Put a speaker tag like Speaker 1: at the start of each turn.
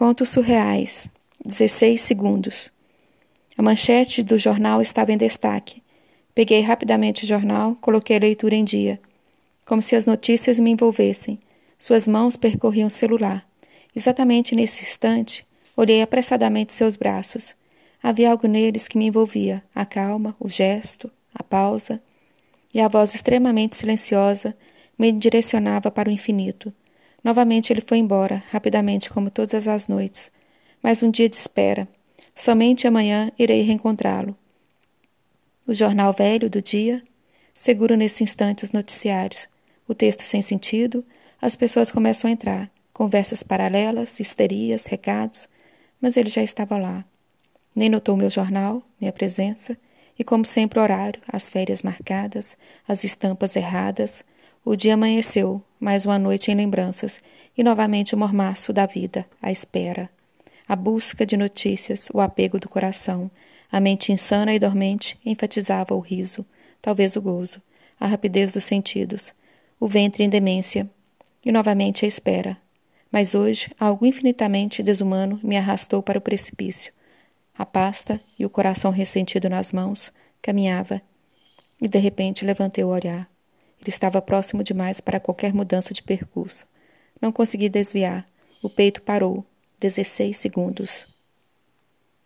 Speaker 1: Contos surreais. 16 segundos. A manchete do jornal estava em destaque. Peguei rapidamente o jornal, coloquei a leitura em dia. Como se as notícias me envolvessem. Suas mãos percorriam o celular. Exatamente nesse instante, olhei apressadamente seus braços. Havia algo neles que me envolvia: a calma, o gesto, a pausa. E a voz extremamente silenciosa me direcionava para o infinito. Novamente ele foi embora, rapidamente, como todas as noites. Mais um dia de espera. Somente amanhã irei reencontrá-lo. O jornal velho do dia. Seguro nesse instante os noticiários. O texto sem sentido. As pessoas começam a entrar. Conversas paralelas, histerias, recados. Mas ele já estava lá. Nem notou meu jornal, minha presença. E como sempre, o horário, as férias marcadas, as estampas erradas, o dia amanheceu, mais uma noite em lembranças, e novamente o mormaço da vida, a espera. A busca de notícias, o apego do coração, a mente insana e dormente enfatizava o riso, talvez o gozo, a rapidez dos sentidos, o ventre em demência, e novamente a espera. Mas hoje algo infinitamente desumano me arrastou para o precipício. A pasta e o coração ressentido nas mãos caminhava, e de repente levantei o olhar. Ele estava próximo demais para qualquer mudança de percurso. Não consegui desviar. O peito parou. Dezesseis segundos.